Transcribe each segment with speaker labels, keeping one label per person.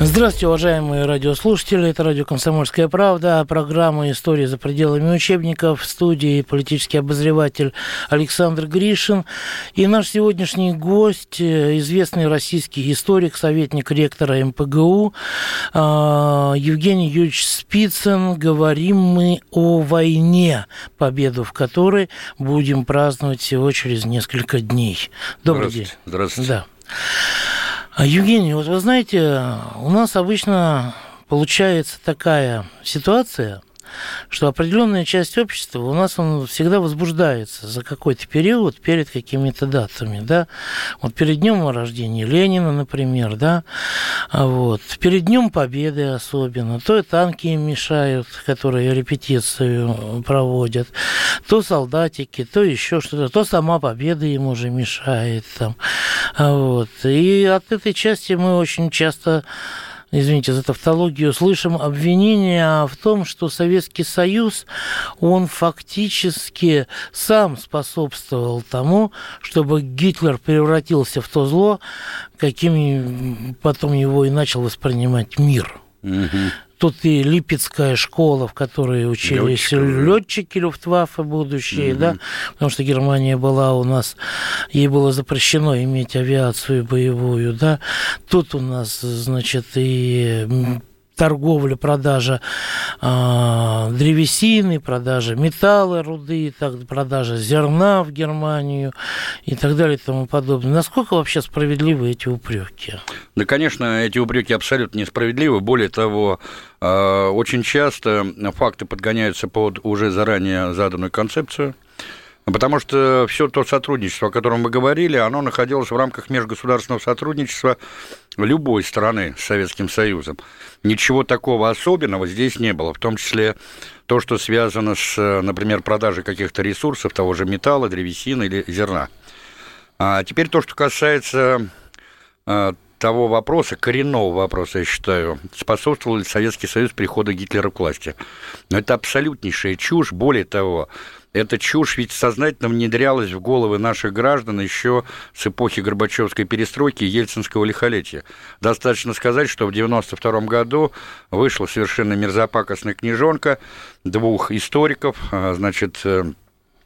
Speaker 1: Здравствуйте, уважаемые радиослушатели. Это радио «Комсомольская правда». Программа «История за пределами учебников». В студии политический обозреватель Александр Гришин. И наш сегодняшний гость, э, известный российский историк, советник ректора МПГУ а, Евгений Юрьевич Спицын. Говорим мы о войне, победу в которой будем праздновать всего через несколько дней. Добрый
Speaker 2: Здравствуйте.
Speaker 1: день.
Speaker 2: Здравствуйте.
Speaker 1: Да. А, Евгений, вот вы знаете, у нас обычно получается такая ситуация, что определенная часть общества у нас он всегда возбуждается за какой-то период перед какими-то датами, да, вот перед днем рождения Ленина, например, да, а вот, перед днем Победы особенно, то и танки им мешают, которые репетицию проводят, то солдатики, то еще что-то, то сама Победа им уже мешает там, а вот, и от этой части мы очень часто извините за тавтологию, слышим обвинения в том, что Советский Союз, он фактически сам способствовал тому, чтобы Гитлер превратился в то зло, каким потом его и начал воспринимать мир. Тут и Липецкая школа, в которой учились летчики Люфтваффе будущие, да, потому что Германия была у нас, ей было запрещено иметь авиацию боевую, да. Тут у нас, значит, и торговля, продажа а, древесины, продажа металла, руды, так, продажа зерна в Германию и так далее и тому подобное. Насколько вообще справедливы эти упреки?
Speaker 2: Да, конечно, эти упреки абсолютно несправедливы. Более того, э, очень часто факты подгоняются под уже заранее заданную концепцию. Потому что все то сотрудничество, о котором мы говорили, оно находилось в рамках межгосударственного сотрудничества любой страны с Советским Союзом. Ничего такого особенного здесь не было, в том числе то, что связано с, например, продажей каких-то ресурсов, того же металла, древесины или зерна. А теперь то, что касается э, того вопроса, коренного вопроса, я считаю, способствовал ли Советский Союз приходу Гитлера к власти. Но это абсолютнейшая чушь. Более того, эта чушь ведь сознательно внедрялась в головы наших граждан еще с эпохи Горбачевской перестройки и Ельцинского лихолетия. Достаточно сказать, что в 1992 году вышла совершенно мерзопакостная книжонка двух историков, а, значит, э,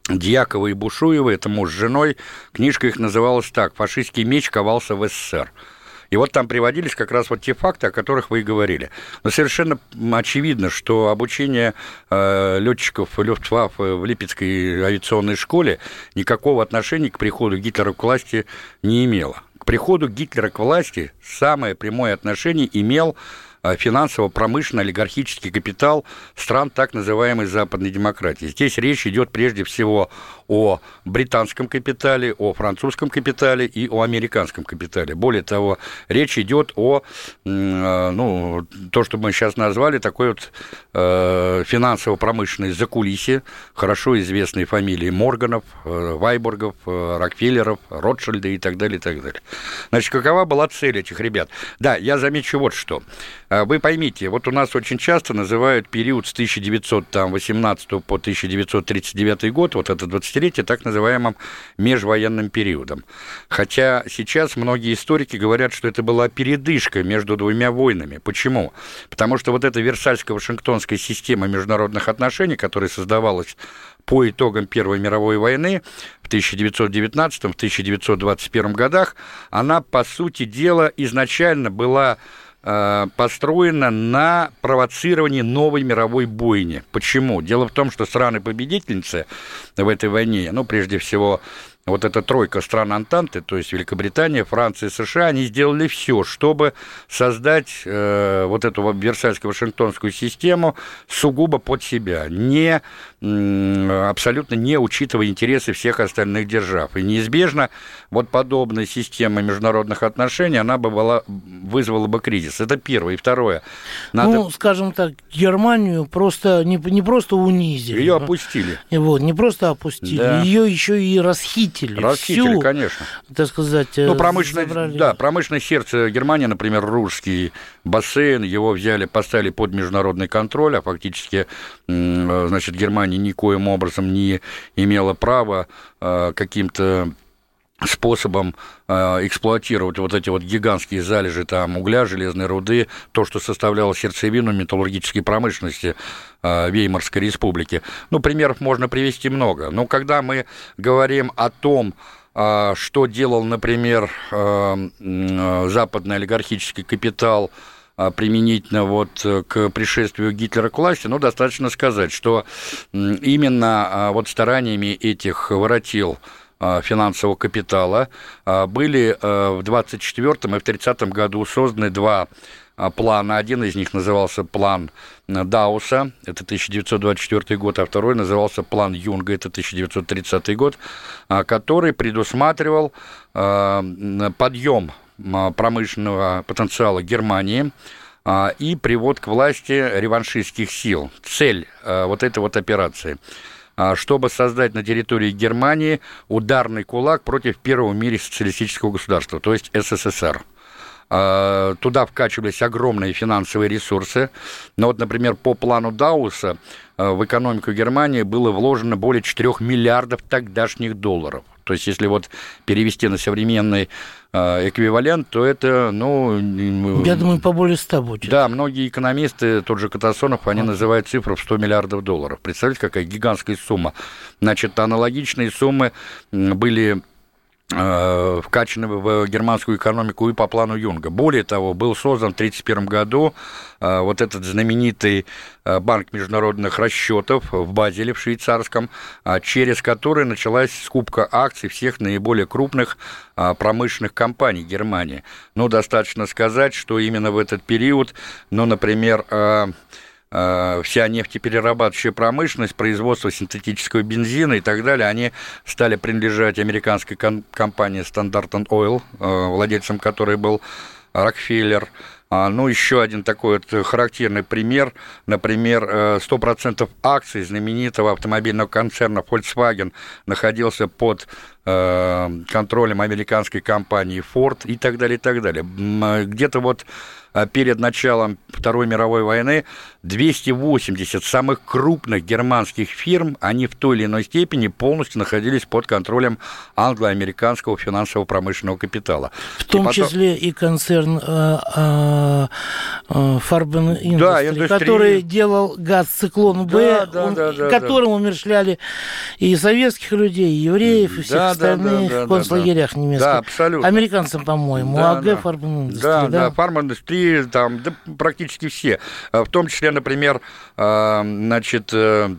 Speaker 2: Дьякова и Бушуева, это муж с женой. Книжка их называлась так «Фашистский меч ковался в СССР». И вот там приводились как раз вот те факты, о которых вы и говорили. Но совершенно очевидно, что обучение э, летчиков Люфтваффе в Липецкой авиационной школе никакого отношения к приходу Гитлера к власти не имело. К приходу Гитлера к власти самое прямое отношение имел э, финансово-промышленный олигархический капитал стран так называемой западной демократии. Здесь речь идет прежде всего о британском капитале, о французском капитале и о американском капитале. Более того, речь идет о, э, ну, то, что мы сейчас назвали, такой вот э, финансово-промышленной закулисье, хорошо известные фамилии Морганов, Вайбургов, Рокфеллеров, Ротшильда и так далее, и так далее. Значит, какова была цель этих ребят? Да, я замечу вот что. Э, Вы поймите, вот у нас очень часто называют период с 1918 по 1939 год, вот это 20-летие, так называемым межвоенным периодом. Хотя сейчас многие историки говорят, что это была передышка между двумя войнами. Почему? Потому что вот эта Версальско-Вашингтонская система международных отношений, которая создавалась по итогам Первой мировой войны в 1919-1921 годах, она, по сути дела, изначально была построена на провоцировании новой мировой бойни. Почему? Дело в том, что страны-победительницы в этой войне, ну, прежде всего, вот эта тройка стран Антанты, то есть Великобритания, Франция, США, они сделали все, чтобы создать э, вот эту Версальско-Вашингтонскую систему сугубо под себя, не, абсолютно не учитывая интересы всех остальных держав. И неизбежно вот подобная система международных отношений, она бы была, вызвала бы кризис. Это первое. И второе. Надо...
Speaker 1: Ну, скажем так, Германию просто не, не просто унизили.
Speaker 2: Ее опустили.
Speaker 1: и Вот, не просто опустили,
Speaker 2: Да.
Speaker 1: ее еще и расхитили расхитили.
Speaker 2: Расхитили, всю, конечно.
Speaker 1: Так сказать,
Speaker 2: ну, промышленное, забрали. да, промышленное сердце Германии, например, русский бассейн, его взяли, поставили под международный контроль, а фактически, значит, Германия никоим образом не имела права каким-то способом э, эксплуатировать вот эти вот гигантские залежи там угля, железной руды, то, что составляло сердцевину металлургической промышленности э, Веймарской республики. Ну, примеров можно привести много. Но когда мы говорим о том, э, что делал, например, э, э, западный олигархический капитал э, применительно вот к пришествию Гитлера к власти, ну, достаточно сказать, что именно э, вот стараниями этих воротил финансового капитала. А, были а, в 24 и в 30 году созданы два плана. Один из них назывался план Дауса, это 1924 год, а второй назывался план Юнга, это 1930 год, который предусматривал подъем промышленного потенциала Германии и привод к власти реваншистских сил. Цель вот этой вот операции – а, чтобы создать на территории Германии ударный кулак против первого в мире социалистического государства, то есть СССР. А, туда вкачивались огромные финансовые ресурсы. Но вот, например, по плану Дауса а, в экономику Германии было вложено более 4 миллиардов тогдашних долларов. То есть, если вот перевести на современный э, эквивалент, то это, ну...
Speaker 1: Я думаю, по более 100 будет.
Speaker 2: Да, многие экономисты, тот же Катасонов, они а. называют цифру в 100 миллиардов долларов. Представляете, какая гигантская сумма. Значит, аналогичные суммы были вкачаны в германскую экономику и по плану Юнга. Более того, был создан в 1931 году э, вот этот знаменитый э, банк международных расчетов в Базеле, в швейцарском, через который началась скупка акций всех наиболее крупных промышленных компаний Германии. Ну, достаточно сказать, что именно в этот период, ну, например, Э, вся нефтеперерабатывающая промышленность, производство синтетического бензина и так далее, они стали принадлежать американской компании Standard Oil, э, владельцем которой был Рокфеллер. А, ну, еще один такой вот характерный пример, например, 100% э, акций знаменитого автомобильного концерна Volkswagen находился под контролем американской компании Ford и так далее, и так далее. Где-то вот перед началом Второй мировой войны 280 самых крупных германских фирм, они в той или иной степени полностью находились под контролем англо-американского финансово-промышленного капитала.
Speaker 1: В том и потом... числе и концерн э, э, э, Farben Industry, да, индустрии... который делал газ «Циклон Б», да, да, он, да, да, которым да. умершляли и советских людей, и евреев, и всех да, остальных да, да, в концлагерях да, немецких. Да, абсолютно. Американцам, по-моему, да, АГ да. Farben Industry.
Speaker 2: Да, да, да Farben Там, да, практически все. А в том числе, например, а, значит, э,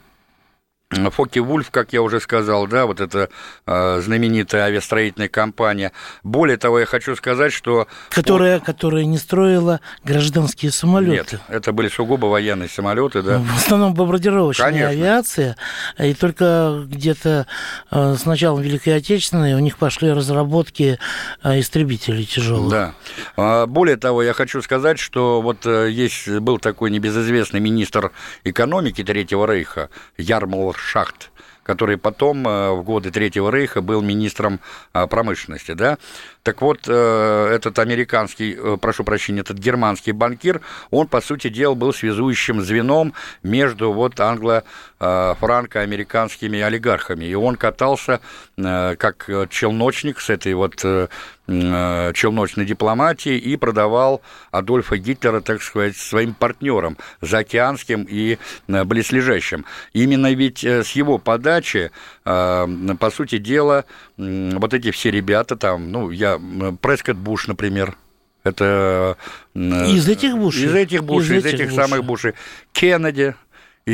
Speaker 2: Фоки Вульф, как я уже сказал, да, вот эта э, знаменитая авиастроительная компания. Более того, я хочу сказать, что...
Speaker 1: Которая, по... которая не строила гражданские самолеты.
Speaker 2: Нет, это были сугубо военные самолеты, да.
Speaker 1: В основном бомбардировочная Конечно. авиация. И только где-то э, с началом Великой Отечественной у них пошли разработки э, истребителей тяжелых.
Speaker 2: Да. А, более того, я хочу сказать, что вот э, есть был такой небезызвестный министр экономики Третьего Рейха Ярмол шахт, который потом э, в годы Третьего Рейха был министром э, промышленности, да, так вот, э, этот американский, прошу прощения, этот германский банкир, он, по сути дела, был связующим звеном между вот англо-франко-американскими олигархами. И он катался как челночник с этой вот челночной дипломатии и продавал Адольфа Гитлера, так сказать, своим партнерам, заокеанским и э, близлежащим. Именно ведь э, с его подачи, по сути дела, вот эти все ребята там, ну, я, Прескотт Буш, например, это...
Speaker 1: Из этих Бушей?
Speaker 2: Из этих Бушей, из, из этих, этих самых Бушей. Кеннеди,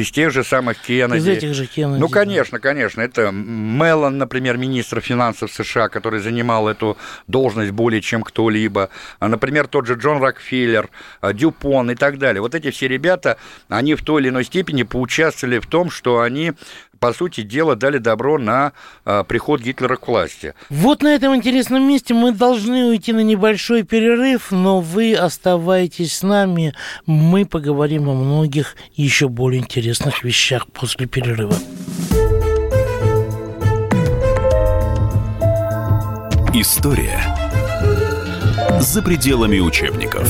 Speaker 2: из тех же самых Кеннеди.
Speaker 1: Из этих же Кеннеди.
Speaker 2: Ну, конечно, конечно. Это Меллон, например, министр финансов США, который занимал эту должность более чем кто-либо. А, например, тот же Джон Рокфеллер, а, Дюпон и так далее. Вот эти все ребята, они в той или иной степени поучаствовали в том, что они по сути дела, дали добро на а, приход Гитлера к власти.
Speaker 1: Вот на этом интересном месте мы должны уйти на небольшой перерыв, но вы оставайтесь с нами. Мы поговорим о многих еще более интересных вещах после перерыва.
Speaker 3: История за пределами учебников.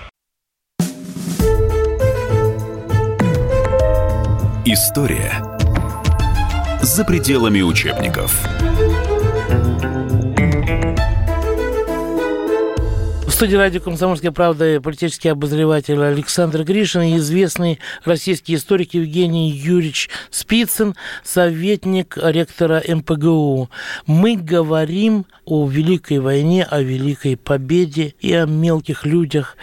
Speaker 3: История за пределами учебников.
Speaker 1: В студии радио «Комсомольская правда» политический обозреватель Александр Гришин и известный российский историк Евгений Юрьевич Спицын, советник ректора МПГУ. Мы говорим о Великой войне, о Великой победе и о мелких людях,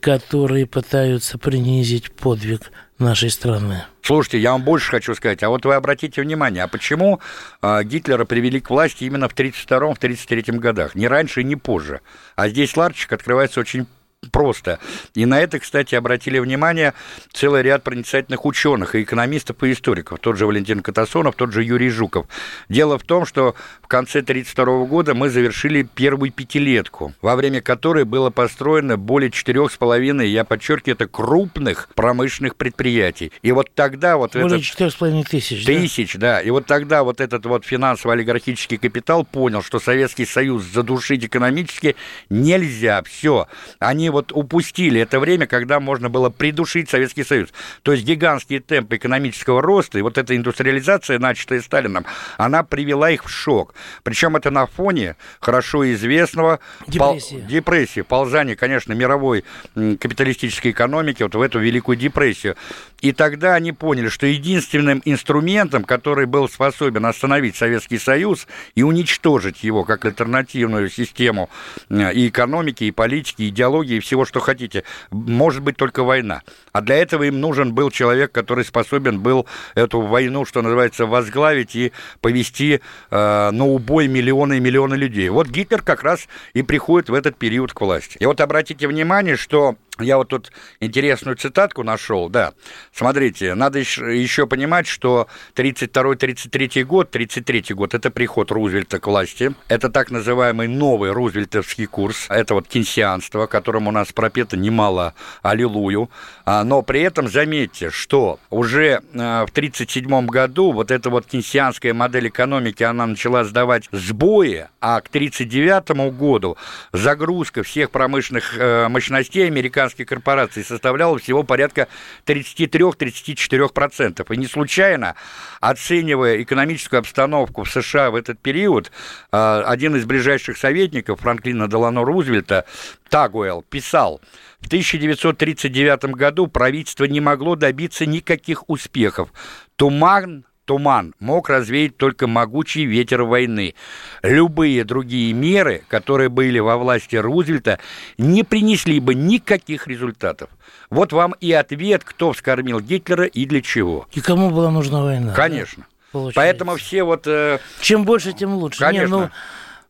Speaker 1: которые пытаются принизить подвиг нашей страны.
Speaker 2: Слушайте, я вам больше хочу сказать. А вот вы обратите внимание, а почему э, Гитлера привели к власти именно в 1932-1933 годах? Не раньше и не позже. А здесь ларчик открывается очень просто. И на это, кстати, обратили внимание целый ряд проницательных ученых и экономистов и историков. Тот же Валентин Катасонов, тот же Юрий Жуков. Дело в том, что в конце 1932 года мы завершили первую пятилетку, во время которой было построено более четырех с половиной, я подчеркиваю, это крупных промышленных предприятий. И вот тогда вот
Speaker 1: Более
Speaker 2: этот...
Speaker 1: четырех с половиной тысяч,
Speaker 2: Тысяч, да? да. И вот тогда вот этот вот финансово-олигархический капитал понял, что Советский Союз задушить экономически нельзя. Все. Они вот упустили это время, когда можно было придушить Советский Союз. То есть гигантские темпы экономического роста и вот эта индустриализация, начатая Сталином, она привела их в шок. Причем это на фоне хорошо известного
Speaker 1: Депрессии.
Speaker 2: Пол... депрессии, ползания, конечно, мировой капиталистической экономики вот в эту Великую депрессию. И тогда они поняли, что единственным инструментом, который был способен остановить Советский Союз и уничтожить его как альтернативную систему и экономики, и политики, и идеологии, и всего, что хотите, может быть только война. А для этого им нужен был человек, который способен был эту войну, что называется, возглавить и повести э, на убой миллионы и миллионы людей. Вот Гитлер как раз и приходит в этот период к власти. И вот обратите внимание, что я вот тут интересную цитатку нашел, да. Смотрите, надо еще понимать, что 32-33 год, 33 год, это приход Рузвельта к власти. Это так называемый новый рузвельтовский курс. Это вот кейнсианство, которому у нас пропето немало аллилуйю. Но при этом заметьте, что уже в 37 году вот эта вот кейнсианская модель экономики, она начала сдавать сбои, а к 39 году загрузка всех промышленных мощностей американских американских корпораций составляла всего порядка 33-34%. И не случайно, оценивая экономическую обстановку в США в этот период, один из ближайших советников Франклина Делано Рузвельта, Тагуэлл, писал, в 1939 году правительство не могло добиться никаких успехов. Туман туман мог развеять только могучий ветер войны. Любые другие меры, которые были во власти Рузвельта, не принесли бы никаких результатов. Вот вам и ответ, кто вскормил Гитлера и для чего.
Speaker 1: И кому была нужна война?
Speaker 2: Конечно.
Speaker 1: Да,
Speaker 2: Поэтому все вот... Э...
Speaker 1: Чем больше, тем лучше.
Speaker 2: Конечно.
Speaker 1: Не, ну...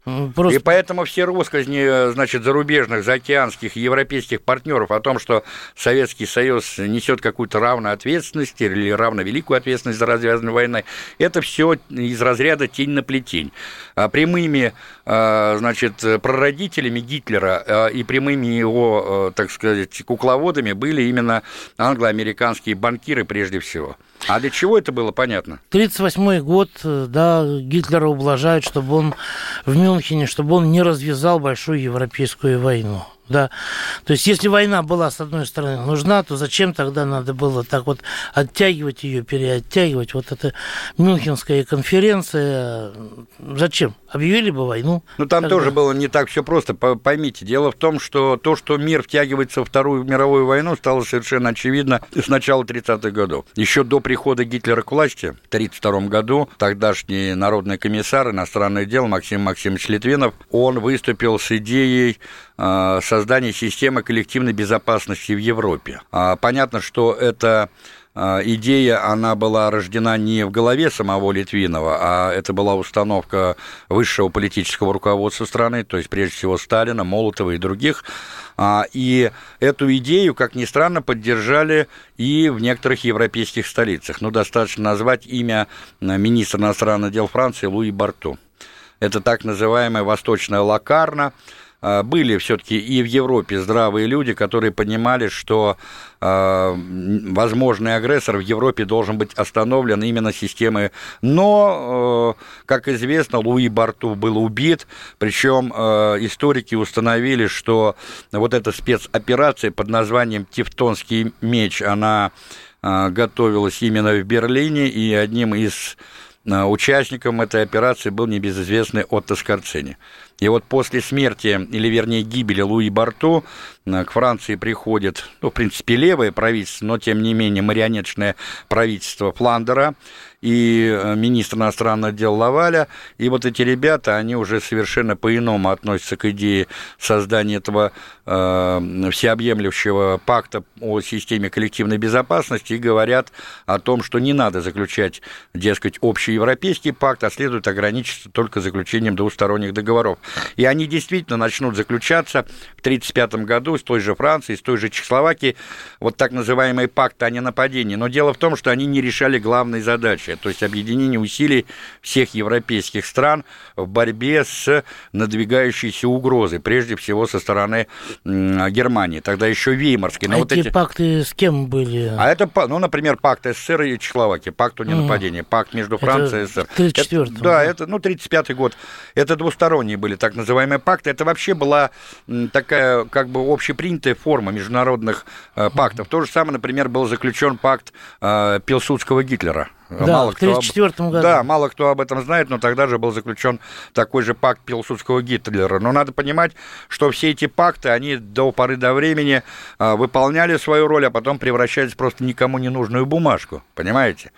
Speaker 1: Просто...
Speaker 2: И поэтому все россказни, значит, зарубежных, заокеанских, европейских партнеров о том, что Советский Союз несет какую-то равную ответственность или равновеликую ответственность за развязанную войной, это все из разряда тень на плетень. А прямыми, а, значит, прародителями Гитлера а, и прямыми его, так сказать, кукловодами были именно англо-американские банкиры прежде всего. А для чего это было понятно?
Speaker 1: 1938 год, да, Гитлера ублажают, чтобы он в Мюнхене, чтобы он не развязал большую европейскую войну. Да. То есть, если война была, с одной стороны, нужна, то зачем тогда надо было так вот оттягивать ее, переоттягивать? Вот эта Мюнхенская конференция, зачем? Объявили бы войну.
Speaker 2: Ну, там тогда. тоже было не так все просто, поймите. Дело в том, что то, что мир втягивается во Вторую мировую войну, стало совершенно очевидно с начала 30-х годов. Еще до прихода Гитлера к власти в 1932 году тогдашний народный комиссар иностранных дел Максим Максимович Литвинов, он выступил с идеей создания системы коллективной безопасности в Европе. Понятно, что это а, идея, она была рождена не в голове самого Литвинова, а это была установка высшего политического руководства страны, то есть прежде всего Сталина, Молотова и других. А, и эту идею, как ни странно, поддержали и в некоторых европейских столицах. Ну, достаточно назвать имя министра иностранных дел Франции Луи Барту. Это так называемая восточная лакарна, а, были все-таки и в Европе здравые люди, которые понимали, что э, возможный агрессор в Европе должен быть остановлен именно системой. Но, э, как известно, Луи Барту был убит, причем э, историки установили, что вот эта спецоперация под названием «Тевтонский меч», она э, готовилась именно в Берлине, и одним из участником этой операции был небезызвестный Отто Скорцени. И вот после смерти, или вернее гибели Луи Барто, к Франции приходит, ну, в принципе, левое правительство, но, тем не менее, марионеточное правительство Фландера, и э, министр иностранных дел Лаваля, и вот эти ребята, они уже совершенно по-иному относятся к идее создания этого э, всеобъемлющего пакта о системе коллективной безопасности и говорят о том, что не надо заключать, дескать, общий европейский пакт, а следует ограничиться только заключением двусторонних договоров. И они действительно начнут заключаться в 1935 году с той же Францией, с той же Чехословакией, вот так называемый пакт о ненападении. Но дело в том, что они не решали главной задачи то есть объединение усилий всех европейских стран в борьбе с надвигающейся угрозой, прежде всего со стороны Германии, тогда еще Веймарской.
Speaker 1: Но а вот эти пакты с кем были?
Speaker 2: А это, ну, например, пакт СССР и Чехословакии, пакт о ненападении, mm. пакт между Францией и СССР.
Speaker 1: 34
Speaker 2: Да, да, это, ну, 35-й год. Это двусторонние были так называемые пакты. Это вообще была такая, как бы, общепринятая форма международных э, пактов. То же самое, например, был заключен пакт э, Пилсудского Гитлера.
Speaker 1: Да, мало в 1934 году.
Speaker 2: Да, мало кто об этом знает, но тогда же был заключен такой же пакт Пилсудского Гитлера. Но надо понимать, что все эти пакты, они до поры до времени а, выполняли свою роль, а потом превращались в просто никому не нужную бумажку. Понимаете?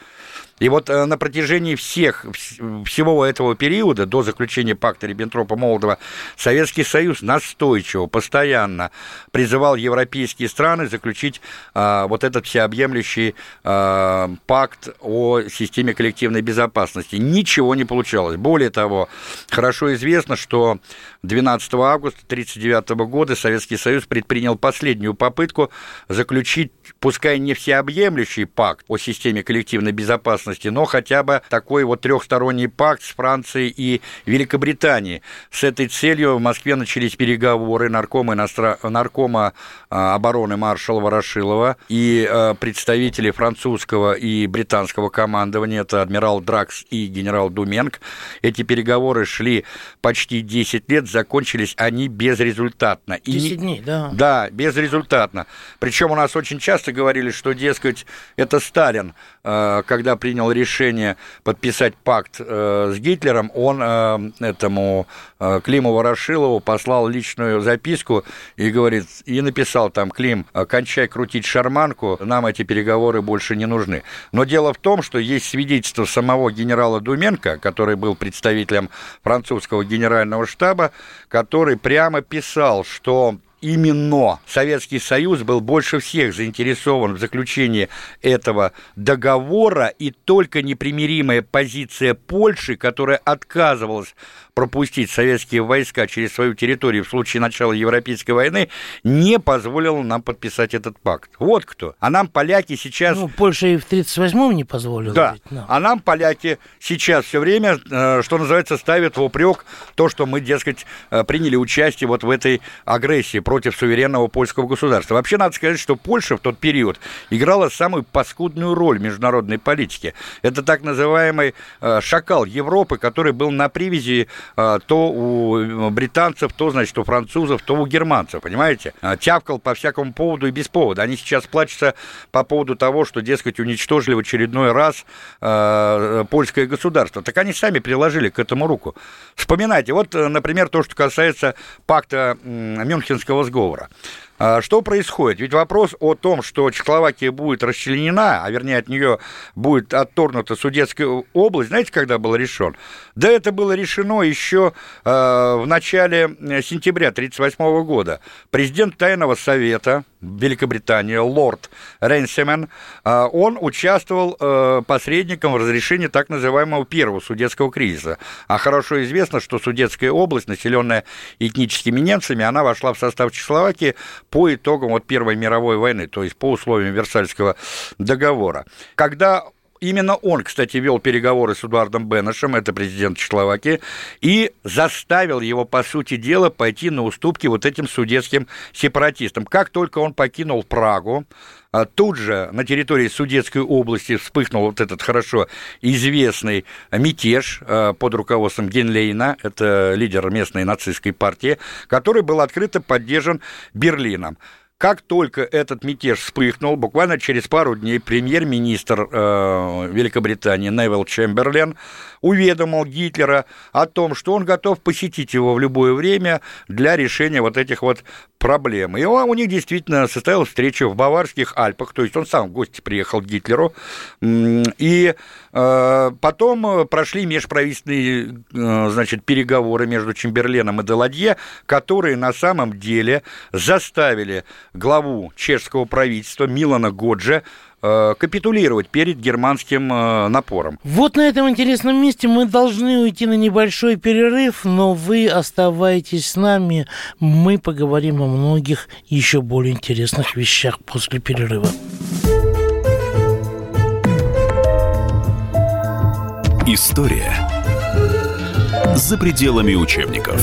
Speaker 2: И вот э, на протяжении всех, всего этого периода, до заключения пакта Риббентропа-Молотова, Советский Союз настойчиво, постоянно призывал европейские страны заключить а, вот этот всеобъемлющий а, пакт о системе коллективной безопасности. Ничего не получалось. Более того, хорошо известно, что 12 августа 1939 года Советский Союз предпринял последнюю попытку заключить, пускай не всеобъемлющий пакт о системе коллективной безопасности, но хотя бы такой вот трехсторонний пакт с Францией и Великобританией. С этой целью в Москве начались переговоры наркома, иностран... наркома а, обороны маршала Ворошилова и а, представители французского и британского командования, это адмирал Дракс и генерал Думенк. Эти переговоры шли почти 10 лет, закончились они безрезультатно.
Speaker 1: 10 и... дней, да.
Speaker 2: Да, безрезультатно. Причем у нас очень часто говорили, что, дескать, это Сталин, а, когда принял решение подписать пакт э, с Гитлером, он э, этому э, Климу Ворошилову послал личную записку и говорит, и написал там, Клим, кончай крутить шарманку, нам эти переговоры больше не нужны. Но дело в том, что есть свидетельство самого генерала Думенко, который был представителем французского генерального штаба, который прямо писал, что именно Советский Союз был больше всех заинтересован в заключении этого договора, и только непримиримая позиция Польши, которая отказывалась пропустить советские войска через свою территорию в случае начала Европейской войны, не позволила нам подписать этот пакт. Вот кто. А нам поляки сейчас...
Speaker 1: Ну, Польша и в 1938-м не позволила.
Speaker 2: Да. Ведь, но. А нам поляки сейчас все время, э, что называется, ставят в упрек то, что мы, дескать, э, приняли участие вот в этой агрессии против суверенного польского государства. Вообще, надо сказать, что Польша в тот период играла самую паскудную роль в международной политике. Это так называемый э, шакал Европы, который был на привязи а, то у британцев, то, значит, у французов, то у германцев, понимаете? А, тявкал по всякому поводу и без повода. Они сейчас плачутся по поводу того, что, дескать, уничтожили в очередной раз э, польское государство. Так они сами приложили к этому руку. Вспоминайте, вот, например, то, что касается пакта Мюнхенского сговора. А, что происходит? Ведь вопрос о том, что Чехословакия будет расчленена, а вернее от нее будет отторгнута Судетская область, знаете, когда был решен? Да это было решено еще э, в начале сентября 1938 года. Президент Тайного Совета Великобритании, лорд Рейнсемен, э, он участвовал э, посредником в разрешении так называемого первого судетского кризиса. А хорошо известно, что Судетская область, населенная этническими немцами, она вошла в состав Чехословакии по итогам вот Первой мировой войны, то есть по условиям Версальского договора. Когда Именно он, кстати, вел переговоры с Эдуардом Беннешем, это президент Чехословакии, и заставил его, по сути дела, пойти на уступки вот этим судетским сепаратистам. Как только он покинул Прагу, а тут же на территории Судетской области вспыхнул вот этот хорошо известный мятеж а, под руководством Генлейна, это лидер местной нацистской партии, который был открыто поддержан Берлином. Как только этот мятеж вспыхнул, буквально через пару дней премьер-министр э, Великобритании Невил Чемберлен уведомил Гитлера о том, что он готов посетить его в любое время для решения вот этих вот проблем. И у них действительно состоялась встреча в Баварских Альпах, то есть он сам в гости приехал к Гитлеру, и э, потом прошли межправительственные, э, значит, переговоры между Чемберленом и Деладье, которые на самом деле заставили главу чешского правительства Милана Годжа э, капитулировать перед германским э, напором.
Speaker 1: Вот на этом интересном месте мы должны уйти на небольшой перерыв, но вы оставайтесь с нами. Мы поговорим о многих еще более интересных вещах после перерыва.
Speaker 3: История за пределами учебников.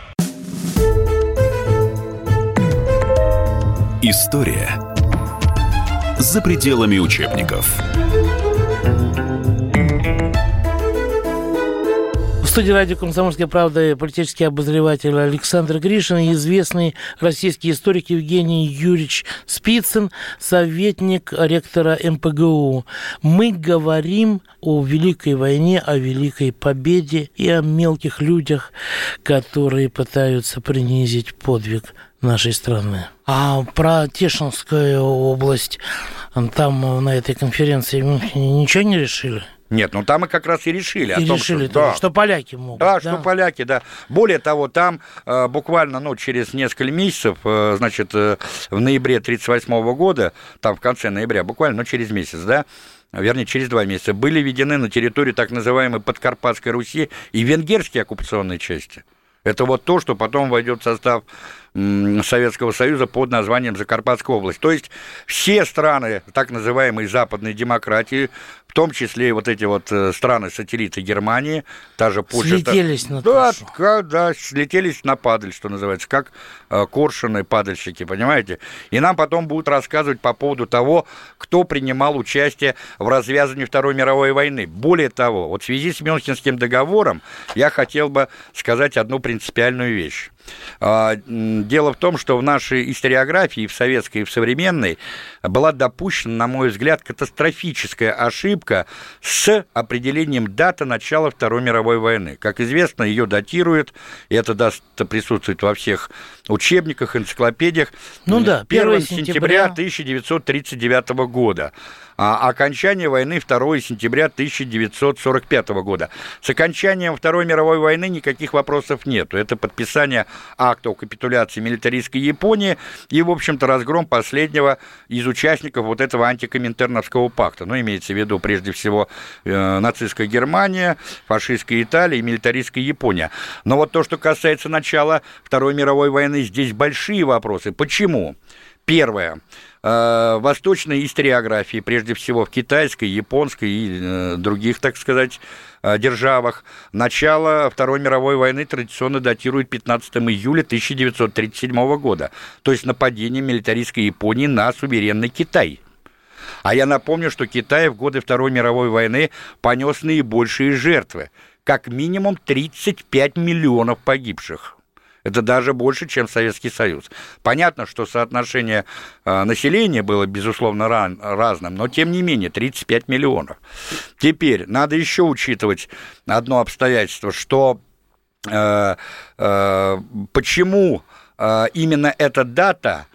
Speaker 3: История за пределами учебников.
Speaker 1: В студии радио «Комсомольская правда» политический обозреватель Александр Гришин и известный российский историк Евгений Юрьевич Спицын, советник ректора МПГУ. Мы говорим о Великой войне, о Великой победе и о мелких людях, которые пытаются принизить подвиг нашей страны. А про Тешинскую область, там на этой конференции ничего не решили?
Speaker 2: Нет, ну там мы как раз и решили.
Speaker 1: И о том, решили, что, да, что поляки могут.
Speaker 2: Да, да, что поляки, да. Более того, там э, буквально ну, через несколько месяцев, э, значит, э, в ноябре 1938 года, там в конце ноября, буквально, ну, через месяц, да, вернее, через два месяца, были введены на территории так называемой Подкарпатской Руси и венгерские оккупационные части. Это вот то, что потом войдет в состав Советского Союза под названием Закарпатская область. То есть все страны так называемой западной демократии, в том числе и вот эти вот э, страны-сателлиты Германии, та же Польша...
Speaker 1: Слетелись на
Speaker 2: да, да, да, слетелись на падаль, что называется, как э, коршуны, падальщики, понимаете? И нам потом будут рассказывать по поводу того, кто принимал участие в развязывании Второй мировой войны. Более того, вот в связи с Мюнхенским договором я хотел бы сказать одну принципиальную вещь. А, дело в том, что в нашей историографии, в советской, и в современной, была допущена, на мой взгляд, катастрофическая ошибка с определением даты начала Второй мировой войны. Как известно, ее датируют, и это даст присутствовать во всех учебниках, энциклопедиях.
Speaker 1: Ну да,
Speaker 2: 1 сентября, сентября 1939 года а окончание войны 2 сентября 1945 года. С окончанием Второй мировой войны никаких вопросов нету. Это подписание акта о капитуляции милитаристской Японии и, в общем-то, разгром последнего из участников вот этого антикоминтерновского пакта. Ну, имеется в виду, прежде всего, э, нацистская Германия, фашистская Италия и милитаристская Япония. Но вот то, что касается начала Второй мировой войны, здесь большие вопросы. Почему? Первое. Э, восточной историографии, прежде всего в китайской, японской и э, других, так сказать, э, державах, начало Второй мировой войны традиционно датирует 15 июля 1937 года, то есть нападение милитаристской Японии на суверенный Китай. А я напомню, что Китай в годы Второй мировой войны понес наибольшие жертвы, как минимум 35 миллионов погибших. Это даже больше, чем Советский Союз. Понятно, что соотношение э, населения было, безусловно, ран, разным, но тем не менее 35 миллионов. Теперь надо еще учитывать одно обстоятельство, что э, э, почему э, именно эта дата а,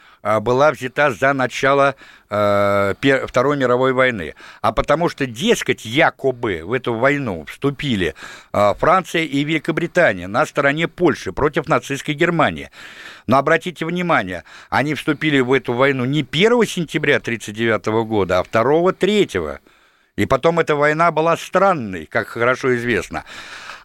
Speaker 2: была взята за начало э, Второй мировой войны, а потому что, дескать, якобы в эту войну вступили э, Франция и Великобритания на стороне Польши против нацистской Германии. Но обратите внимание, они вступили в эту войну не 1 сентября 1939 года, а 2-3. И потом эта война была странной, как хорошо известно.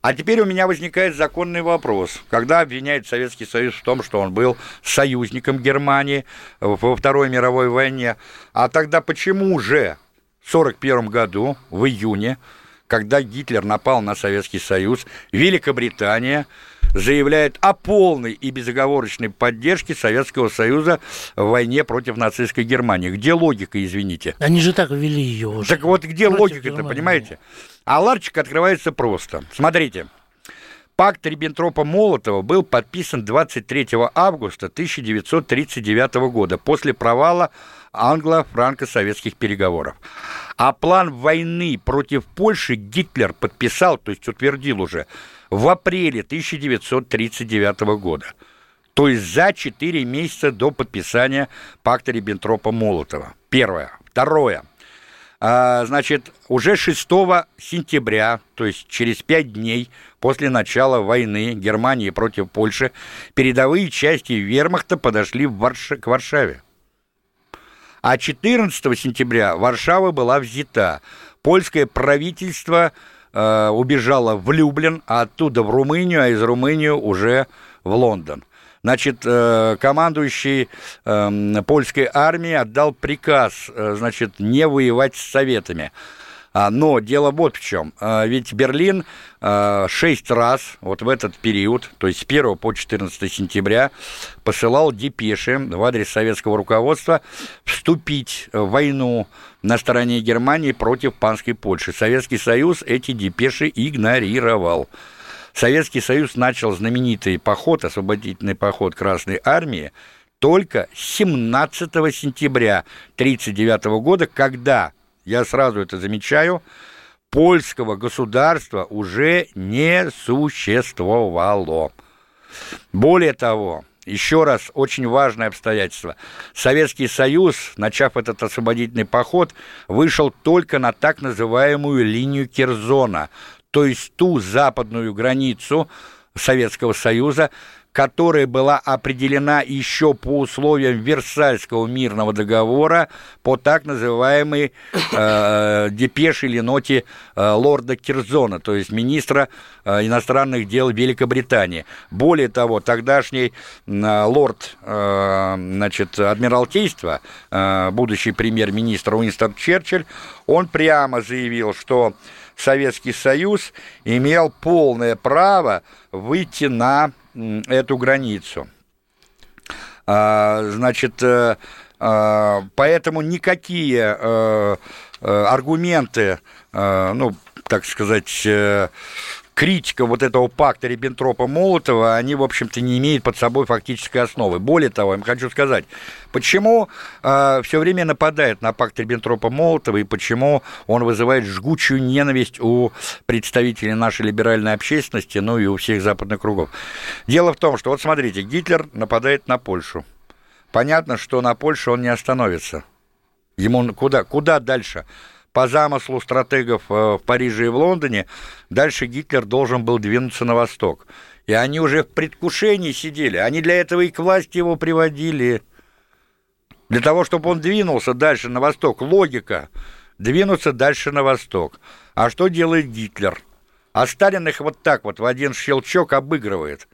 Speaker 2: А теперь у меня возникает законный вопрос. Когда обвиняет Советский Союз в том, что он был союзником Германии во Второй мировой войне, а тогда почему же в 1941 году, в июне, когда Гитлер напал на Советский Союз, Великобритания заявляет о полной и безоговорочной поддержке Советского Союза в войне против нацистской Германии. Где логика, извините?
Speaker 1: Они же так ввели ее уже.
Speaker 2: Так вот, где логика-то, понимаете? А ларчик открывается просто. Смотрите. Пакт Риббентропа-Молотова был подписан 23 августа 1939 года после провала англо-франко-советских переговоров. А план войны против Польши Гитлер подписал, то есть утвердил уже, в апреле 1939 года. То есть за 4 месяца до подписания пакта Риббентропа-Молотова. Первое. Второе. А, значит, уже 6 сентября, то есть через 5 дней после начала войны Германии против Польши, передовые части вермахта подошли в Варш... к Варшаве. А 14 сентября Варшава была взята. Польское правительство э, убежало в Люблин, а оттуда в Румынию, а из Румынии уже в Лондон. Значит, э, командующий эм, польской армией отдал приказ, э, значит, не воевать с советами. А, но дело вот в чем. А, ведь Берлин а, шесть раз вот в этот период, то есть с 1 по 14 сентября, посылал депеши в адрес советского руководства вступить в войну на стороне Германии против панской Польши. Советский Союз эти депеши игнорировал. Советский Союз начал знаменитый поход, освободительный поход Красной Армии, только 17 сентября 1939 года, когда, я сразу это замечаю, польского государства уже не существовало. Более того, еще раз, очень важное обстоятельство. Советский Союз, начав этот освободительный поход, вышел только на так называемую линию Керзона, то есть ту западную границу Советского Союза, которая была определена еще по условиям Версальского мирного договора по так называемой э, депеше или ноте э, лорда Кирзона, то есть министра э, иностранных дел Великобритании. Более того, тогдашний э, лорд э, значит, Адмиралтейства, э, будущий премьер-министр Уинстон Черчилль, он прямо заявил, что Советский Союз имел полное право выйти на эту границу. А, значит, э, а, поэтому никакие э, э, аргументы, ну, так сказать, критика вот этого пакта Риббентропа-Молотова, они, в общем-то, не имеют под собой фактической основы. Более того, я хочу сказать, почему э, все время нападает на пакт Риббентропа-Молотова и почему он вызывает жгучую ненависть у представителей нашей либеральной общественности, ну и у всех западных кругов. Дело в том, что, вот смотрите, Гитлер нападает на Польшу. Понятно, что на Польшу он не остановится. Ему куда, куда дальше? По замыслу стратегов э, в Париже и в Лондоне, дальше Гитлер должен был двинуться на восток. И они уже в предвкушении сидели. Они для этого и к власти его приводили. Для того, чтобы он двинулся дальше на восток. Логика. Двинуться дальше на восток. А что делает Гитлер? А Сталин их вот так вот в один щелчок обыгрывает.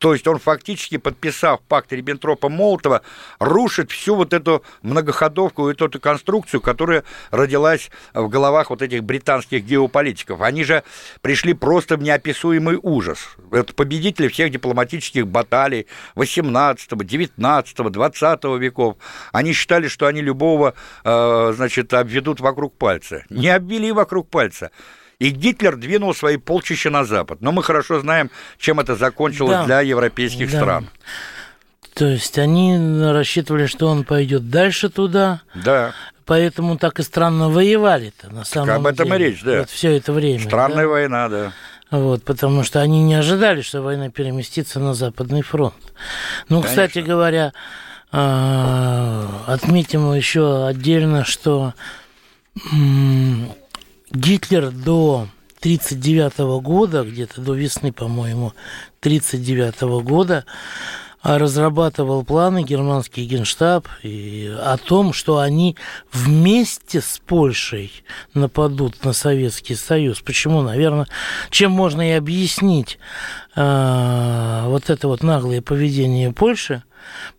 Speaker 2: То есть он фактически, подписав пакт Риббентропа-Молотова, рушит всю вот эту многоходовку, эту, эту конструкцию, которая родилась в головах вот этих британских геополитиков. Они же пришли просто в неописуемый ужас. Это победители всех дипломатических баталий 18, 19, 20 веков. Они считали, что они любого, э, значит, обведут вокруг пальца. Не обвели вокруг пальца. И Гитлер двинул свои полчища на запад. Но мы хорошо знаем, чем это закончилось да. для европейских да. стран.
Speaker 1: То есть они рассчитывали, что он пойдет дальше туда.
Speaker 2: Да.
Speaker 1: Поэтому так и странно воевали-то, на самом
Speaker 2: так об этом
Speaker 1: деле.
Speaker 2: и речь, да.
Speaker 1: Вот все это время.
Speaker 2: Странная
Speaker 1: да?
Speaker 2: война, да.
Speaker 1: Вот, потому что они не ожидали, что война переместится на Западный фронт. Ну, Конечно. кстати говоря, а, отметим еще отдельно, что Гитлер до 1939 года, где-то до весны, по-моему, 1939 года, а разрабатывал планы германский генштаб и о том, что они вместе с Польшей нападут на Советский Союз. Почему? Наверное, чем можно и объяснить э, вот это вот наглое поведение Польши,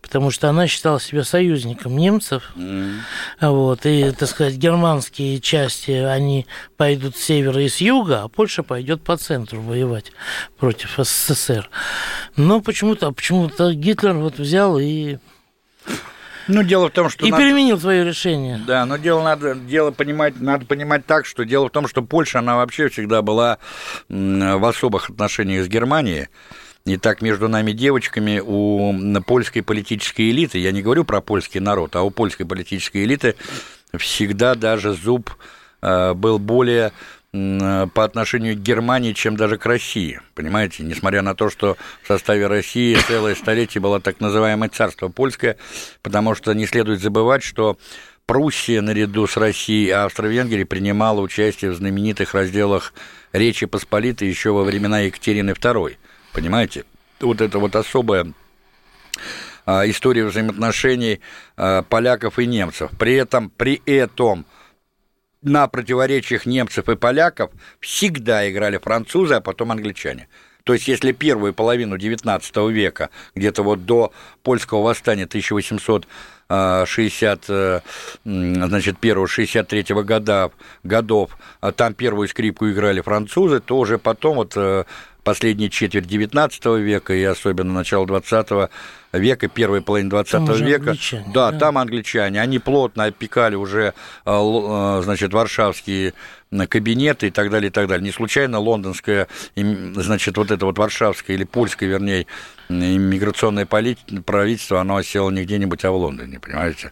Speaker 1: потому что она считала себя союзником немцев. Mm. Вот, и, так сказать, германские части, они пойдут с севера и с юга, а Польша пойдет по центру воевать против СССР. Но почему-то почему-то Гитлер вот взял и
Speaker 2: ну, дело в том, что...
Speaker 1: И надо... переменил свое решение.
Speaker 2: Да, но дело надо, дело понимать, надо понимать так, что дело в том, что Польша, она вообще всегда была в особых отношениях с Германией. И так между нами девочками у польской политической элиты, я не говорю про польский народ, а у польской политической элиты всегда даже зуб э, был более по отношению к Германии, чем даже к России. Понимаете, несмотря на то, что в составе России целое столетие было так называемое царство польское, потому что не следует забывать, что Пруссия наряду с Россией и Австро-Венгрией принимала участие в знаменитых разделах Речи Посполитой еще во времена Екатерины II. Понимаете? Вот это вот особая а, история взаимоотношений а, поляков и немцев. При этом, при этом на противоречиях немцев и поляков всегда играли французы, а потом англичане. То есть, если первую половину XIX века, где-то вот до польского восстания 1860 60, э, значит, первого 63 -го года, годов, а там первую скрипку играли французы, то уже потом вот последняя четверть XIX века и особенно начало XX века, первой половины 20 века. Да, да, там англичане. Они плотно опекали уже, э, э, значит, варшавские кабинеты и так далее, и так далее. Не случайно лондонское, значит, вот это вот варшавское или польское, вернее, иммиграционное правительство, оно осело не где-нибудь, а в Лондоне, понимаете?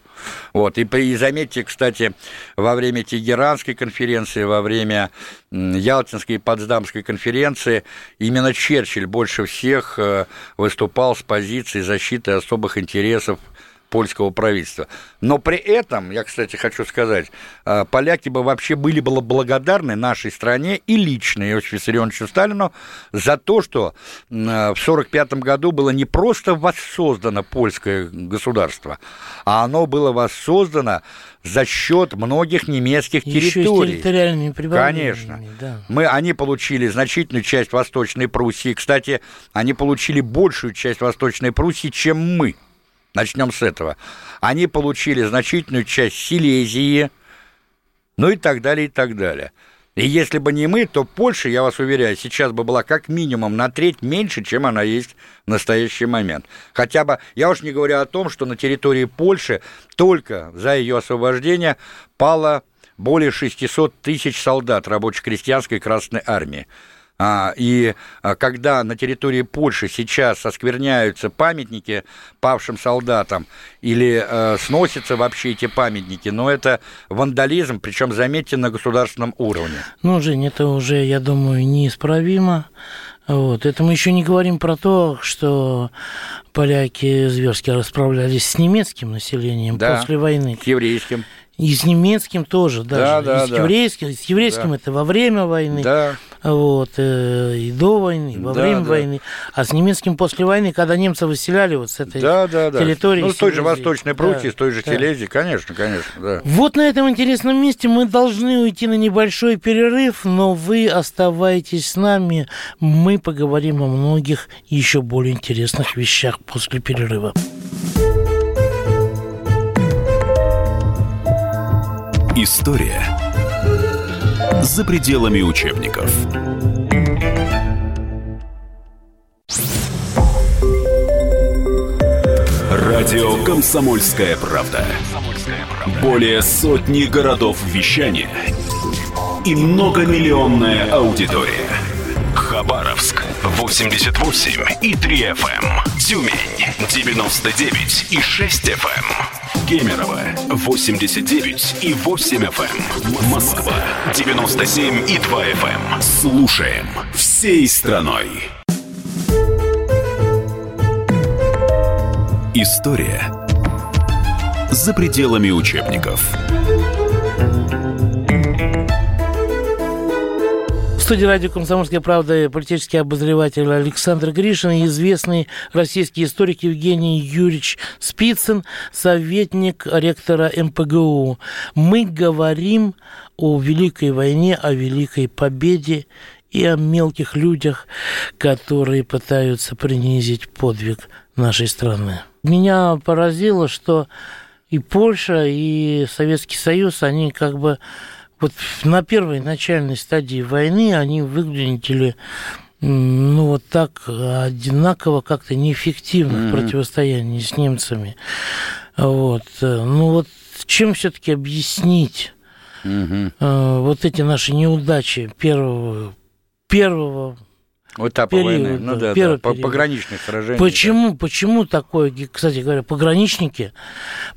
Speaker 2: Вот, и, и заметьте, кстати, во время Тегеранской конференции, во время Ялтинской и Потсдамской конференции именно Черчилль больше всех э, выступал с позиции защиты особых интересов польского правительства. Но при этом, я, кстати, хочу сказать, а, поляки бы вообще были бы благодарны нашей стране и лично Иосифу Виссарионовичу Сталину за то, что в 1945 году было не просто воссоздано польское государство, а оно было воссоздано за счет многих немецких Еще территорий.
Speaker 1: территориальными
Speaker 2: Конечно. Да. Мы, они получили значительную часть Восточной Пруссии. Кстати, они получили большую часть Восточной Пруссии, чем мы. Начнем с этого. Они получили значительную часть Силезии, ну и так далее, и так далее. И если бы не мы, то Польша, я вас уверяю, сейчас бы была как минимум на треть меньше, чем она есть в настоящий момент. Хотя бы, я уж не говорю о том, что на территории Польши только за ее освобождение пало более 600 тысяч солдат рабоче-крестьянской Красной Армии. А, и а, когда на территории Польши сейчас оскверняются памятники павшим солдатам или э, сносятся вообще эти памятники, но это вандализм, причем, заметьте, на государственном уровне.
Speaker 1: Ну, Жень, это уже, я думаю, неисправимо. Вот. Это мы еще не говорим про то, что поляки зверски расправлялись с немецким населением
Speaker 2: да,
Speaker 1: после войны.
Speaker 2: С еврейским
Speaker 1: И с немецким тоже даже.
Speaker 2: Да, да,
Speaker 1: и с
Speaker 2: да.
Speaker 1: еврейским, с еврейским
Speaker 2: Да.
Speaker 1: это во время войны.
Speaker 2: Да.
Speaker 1: Вот, э, и до войны, и во
Speaker 2: Да,
Speaker 1: время
Speaker 2: да.
Speaker 1: войны. А с немецким после войны, когда немцы выселяли вот с этой
Speaker 2: Да, да, да.
Speaker 1: территории.
Speaker 2: Ну, с той же. Восточной Пруссии,
Speaker 1: Да,
Speaker 2: с той же
Speaker 1: да.
Speaker 2: Силезии, конечно, конечно, да.
Speaker 1: Вот на этом интересном месте мы должны уйти на небольшой перерыв, но вы оставайтесь с нами. Мы поговорим о многих еще более интересных вещах после перерыва.
Speaker 3: История за пределами учебников. Радио «Комсомольская правда». Более сотни городов вещания и многомиллионная аудитория. Хабаровск 88 и 3 FM. Тюмень 99 и 6 FM. Кемерово 89 и 8 FM. Москва 97 и 2 FM. Слушаем всей страной. История за пределами учебников.
Speaker 1: Студии радио «Комсомольская правда» политический обозреватель Александр Гришин и известный российский историк Евгений Юрьевич Спицын, советник ректора МПГУ. Мы говорим о Великой войне, о Великой победе и о мелких людях, которые пытаются принизить подвиг нашей страны. Меня поразило, что и Польша, и Советский Союз, они как бы вот на первой начальной стадии войны они выглядели ну вот так одинаково как-то неэффективно в противостоянии с немцами. Вот. Ну вот чем все-таки объяснить э, вот эти наши неудачи первого первого
Speaker 2: Этапа
Speaker 1: Период,
Speaker 2: войны. Ну
Speaker 1: да,
Speaker 2: да, да.
Speaker 1: период.
Speaker 2: Пограничных сражений.
Speaker 1: Почему, почему такое, кстати говоря, пограничники,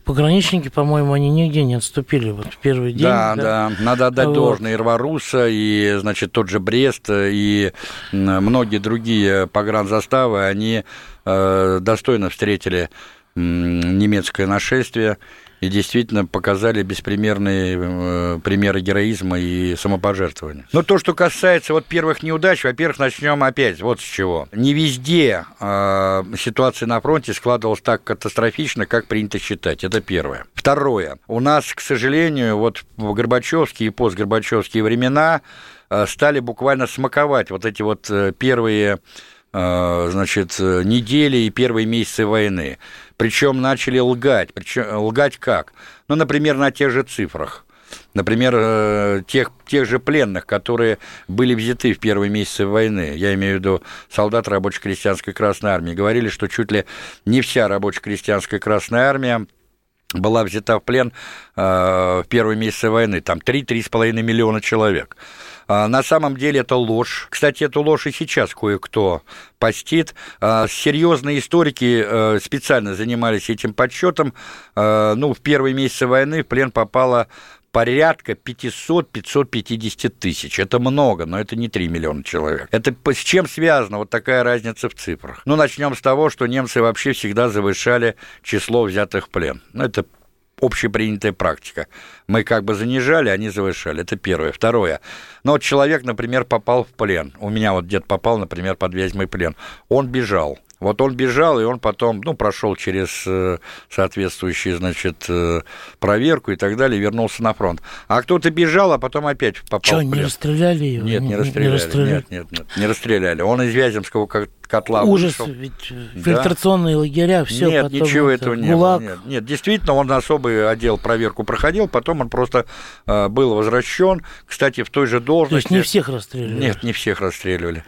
Speaker 1: пограничники, по-моему, они нигде не отступили вот в первый день.
Speaker 2: Да, да, надо отдать
Speaker 1: Вот.
Speaker 2: должное Рваруса, и, значит, тот же Брест, и многие другие погранзаставы, они э, достойно встретили немецкое нашествие и действительно показали беспримерные э, примеры героизма и самопожертвования. Но то, что касается вот первых неудач, во-первых, начнем опять вот с чего. Не везде э, ситуация на фронте складывалась так катастрофично, как принято считать. Это первое. Второе. У нас, к сожалению, вот в Горбачевские и постгорбачевские времена э, стали буквально смаковать вот эти вот э, первые э, значит, недели и первые месяцы войны. Причем начали лгать. Причем лгать как? Ну, например, на тех же цифрах. Например, э, тех, тех же пленных, которые были взяты в первые месяцы войны, я имею в виду солдат рабоче-крестьянской Красной Армии, говорили, что чуть ли не вся рабоче-крестьянская Красная Армия была взята в плен э, в первые месяцы войны, там 3-3,5 миллиона человек. А, На самом деле это ложь. Кстати, эту ложь и сейчас кое-кто постит. А, Серьезные историки э, специально занимались этим подсчетом. Э, Ну, в первые месяцы войны в плен попало порядка 500-550 тысяч. Это много, но это не 3 миллиона человек. Это с чем связана вот такая разница в цифрах? Ну, начнем с того, что немцы вообще всегда завышали число взятых в плен. Ну, это общепринятая практика. Мы как бы занижали, они завышали. Это первое. Второе. Ну, вот человек, например, попал в плен. У меня вот дед попал, например, под Вязьмой плен. Он бежал. Вот он бежал, и он потом, ну, прошел через э, соответствующую, значит, э, проверку и так далее, и вернулся на фронт. А кто-то бежал, а потом опять попал
Speaker 1: Что, не расстреляли его?
Speaker 2: Нет, не расстреляли. Нет, нет, нет, не расстреляли. Он из Вяземского ко- котла
Speaker 1: Ужас,
Speaker 2: вышел.
Speaker 1: ведь э,
Speaker 2: Да.
Speaker 1: фильтрационные лагеря, все
Speaker 2: нет,
Speaker 1: потом
Speaker 2: ничего
Speaker 1: это,
Speaker 2: этого не было. Нет, нет, действительно, он особый отдел проверку проходил, потом он просто э, был возвращен. Кстати, в той же
Speaker 1: То
Speaker 2: должности.
Speaker 1: есть не всех расстреляли.
Speaker 2: Нет, не всех расстреливали.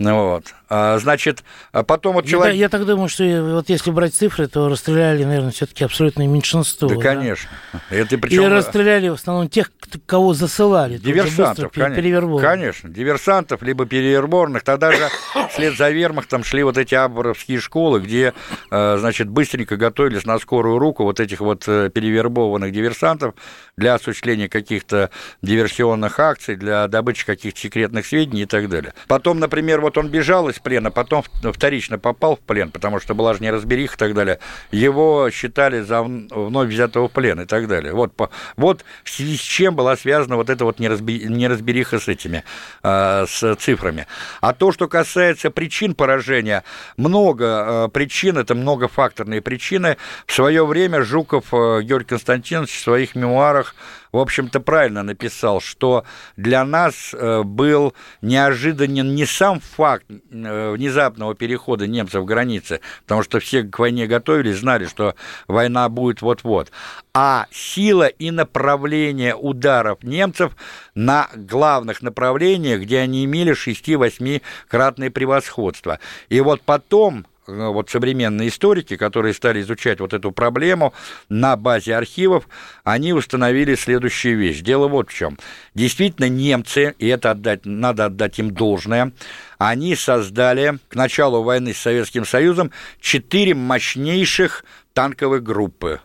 Speaker 2: Ну вот. А, значит, а потом вот
Speaker 1: Я,
Speaker 2: человек.
Speaker 1: я так думаю, что э, вот если брать цифры, то расстреляли, наверное, все-таки абсолютное меньшинство.
Speaker 2: Да,
Speaker 1: да?
Speaker 2: конечно. Это
Speaker 1: И
Speaker 2: причем
Speaker 1: расстреляли в основном тех, кого засылали.
Speaker 2: диверсантов, конечно. Конечно, диверсантов, либо перевербованных. Тогда же вслед за вермахтом шли вот эти аборовские школы, где, э, значит, быстренько готовились на скорую руку вот этих вот э, перевербованных диверсантов, для осуществления каких-то диверсионных акций, для добычи каких-то секретных сведений и так далее. Потом, например, вот он бежал из плена, потом вторично попал в плен, потому что была же неразбериха и так далее. Его считали за вновь взятого в плен и так далее. Вот, вот в связи с чем была связана вот эта вот неразбериха с этими, а, с цифрами. А то, что касается причин поражения, много причин, это многофакторные причины. В свое время Жуков Георгий Константинович в своих мемуарах в общем-то, правильно написал, что для нас э, был неожиданен не сам факт э, внезапного перехода немцев в границы, потому что все к войне готовились, знали, что война будет вот-вот, а сила и направление ударов немцев на главных направлениях, где они имели 6-8-кратное превосходство. И вот потом вот современные историки, которые стали изучать вот эту проблему на базе архивов, они установили следующую вещь. Дело вот в чем. Действительно, немцы, и это отдать, надо отдать им должное, они создали к началу войны с Советским Союзом четыре мощнейших танковых группы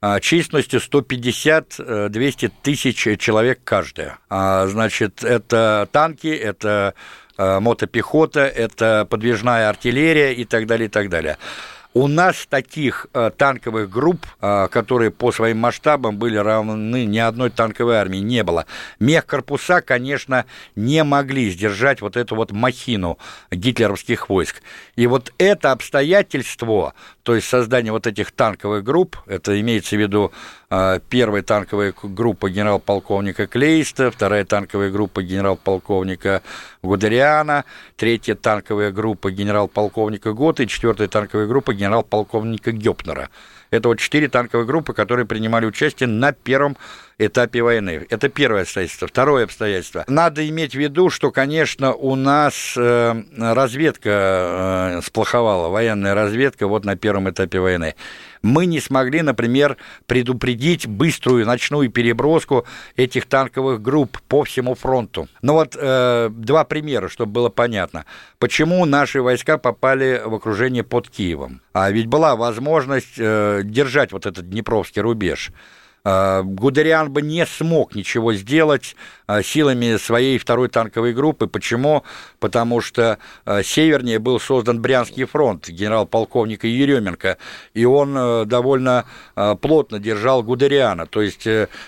Speaker 2: а, численностью 150-200 тысяч человек каждая. А, значит, это танки, это Э, мотопехота, это подвижная артиллерия и так далее, и так далее. У нас таких э, танковых групп, э, которые по своим масштабам были равны ни одной танковой армии, не было. Мехкорпуса, конечно, не могли сдержать вот эту вот махину гитлеровских войск. И вот это обстоятельство, то есть создание вот этих танковых групп, это имеется в виду э, первая танковая группа генерал-полковника Клейста, вторая танковая группа генерал-полковника Гудериана, третья танковая группа генерал-полковника Гота и четвертая танковая группа генерал-полковника Гёпнера. Это вот четыре танковые группы, которые принимали участие на первом этапе войны. Это первое обстоятельство. Второе обстоятельство. Надо иметь в виду, что, конечно, у нас э, разведка э, сплоховала, военная разведка вот на первом этапе войны мы не смогли, например, предупредить быструю ночную переброску этих танковых групп по всему фронту. Ну вот э, два примера, чтобы было понятно. Почему наши войска попали в окружение под Киевом? А ведь была возможность э, держать вот этот Днепровский рубеж. Э, Гудериан бы не смог ничего сделать силами своей второй танковой группы. Почему? Потому что э, севернее был создан Брянский фронт генерал-полковника Еременко, и он довольно плотно держал Гудериана. То есть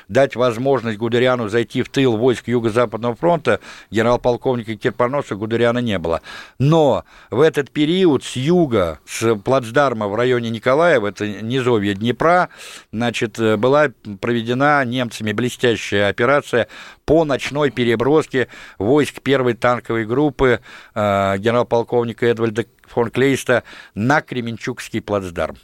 Speaker 2: дать возможность Гудериану зайти в тыл войск Юго-Западного фронта генерал-полковника Кирпоноса Гудериана не было. Но в этот период с юга, с плацдарма в районе Николаева, это низовье Днепра, значит, была проведена немцами блестящая операция по ночной переброске войск первой танковой группы э, генерал-полковника Эдвальда фон Клейста на Кременчугский плацдарм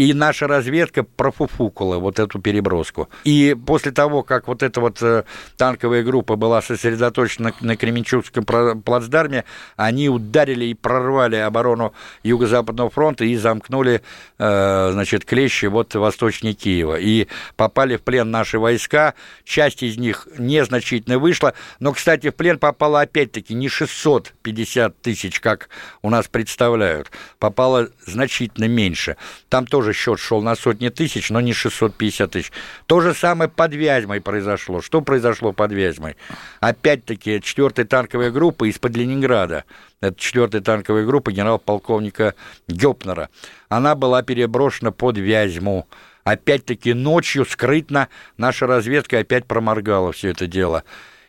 Speaker 2: и наша разведка профуфукала вот эту переброску. И после того, как вот эта вот э, танковая группа была сосредоточена на Кременчугском плацдарме, они ударили и прорвали оборону Юго-Западного фронта и замкнули, э, значит, клещи вот восточнее Киева. И попали в плен наши войска, часть из них незначительно вышла, но, кстати, в плен попало опять-таки не 650 тысяч, как у нас представляют, попало значительно меньше. Там тоже тоже счет шел на сотни тысяч, но не 650 тысяч. То же самое под Вязьмой произошло. Что произошло под Вязьмой? Опять-таки, 4 танковая группа из-под Ленинграда, это 4 танковая группа генерал-полковника Гёпнера, она была переброшена под Вязьму. Опять-таки ночью скрытно наша разведка опять проморгала все это дело.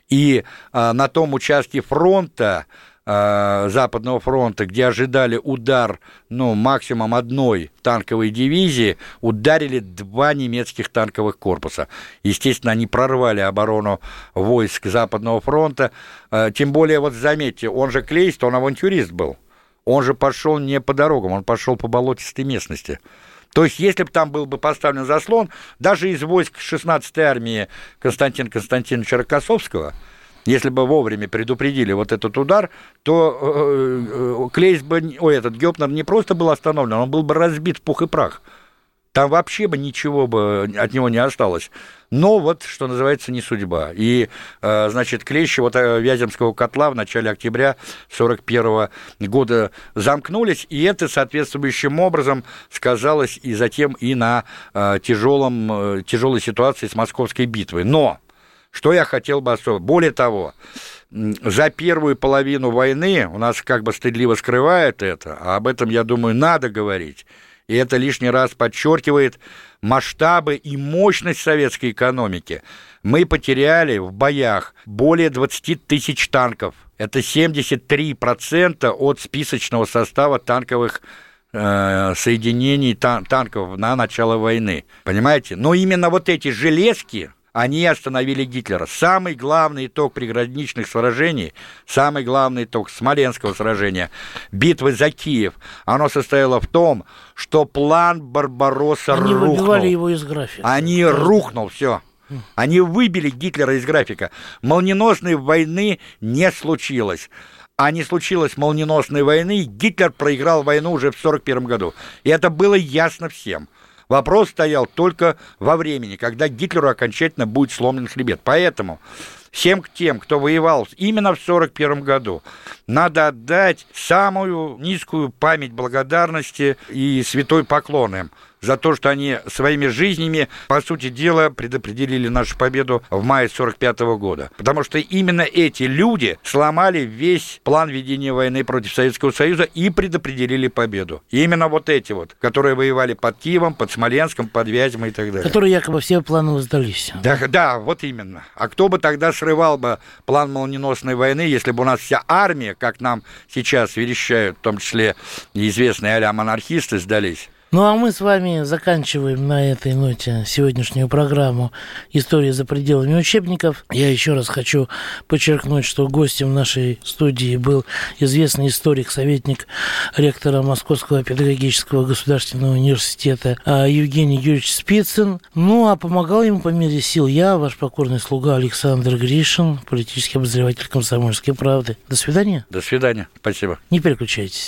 Speaker 2: И а, на том участке фронта, Э, Западного фронта, где ожидали удар, ну, максимум одной танковой дивизии, ударили два немецких танковых корпуса. Естественно, они прорвали оборону войск Западного фронта. Э, тем более, вот заметьте, он же Клейст, он авантюрист был. Он же пошел не по дорогам, он пошел по болотистой местности. То есть, если бы там был бы поставлен заслон, даже из войск 16-й армии Константина Константиновича Рокоссовского – если бы вовремя предупредили вот этот удар, то э, э, Клейс бы, ой, этот Гёпнер не просто был остановлен, он был бы разбит в пух и прах. там вообще бы ничего бы от него не осталось. Но вот, что называется, не судьба. И, э, значит, клещи вот Вяземского котла в начале октября 1941 года замкнулись, и это соответствующим образом сказалось и затем и на тяжелом, тяжелой ситуации с московской битвой. Но, что я хотел бы особо, более того, за первую половину войны у нас как бы стыдливо скрывает это, а об этом, я думаю, надо говорить. И это лишний раз подчеркивает масштабы и мощность советской экономики. Мы потеряли в боях более 20 тысяч танков. Это 73% от списочного состава танковых э, соединений тан- танков на начало войны. Понимаете? Но именно вот эти железки, они остановили Гитлера. Самый главный итог приграничных сражений, самый главный итог Смоленского сражения, битвы за Киев, оно состояло в том, что план Барбаросса
Speaker 1: Они
Speaker 2: рухнул.
Speaker 1: выбивали его из графика.
Speaker 2: Они рухнул, все. Они выбили Гитлера из графика. Молниеносной войны не случилось. А не случилось молниеносной войны, Гитлер проиграл войну уже в 1941 году. И это было ясно всем. Вопрос стоял только во времени, когда Гитлеру окончательно будет сломлен хребет. Поэтому всем тем, кто воевал именно в 1941 году, надо отдать самую низкую память благодарности и святой поклон им за то, что они своими жизнями, по сути дела, предопределили нашу победу в мае 45 года. Потому что именно эти люди сломали весь план ведения войны против Советского Союза и предопределили победу. И именно вот эти вот, которые воевали под Киевом, под Смоленском, под Вязьмой и так далее.
Speaker 1: Которые якобы все планы сдались.
Speaker 2: Да, да, вот именно. А кто бы тогда срывал бы план молниеносной войны, если бы у нас вся армия, как нам сейчас верещают, в том числе известные а монархисты, сдались?
Speaker 1: Ну а мы с вами заканчиваем на этой ноте сегодняшнюю программу «История за пределами учебников». Я еще раз хочу подчеркнуть, что гостем нашей студии был известный историк, советник ректора Московского педагогического государственного университета а, Евгений Юрьевич Спицын. Ну а помогал ему по мере сил я, ваш покорный слуга Александр Гришин, политический обозреватель «Комсомольской правды». До свидания.
Speaker 2: До свидания. Спасибо.
Speaker 1: Не переключайтесь.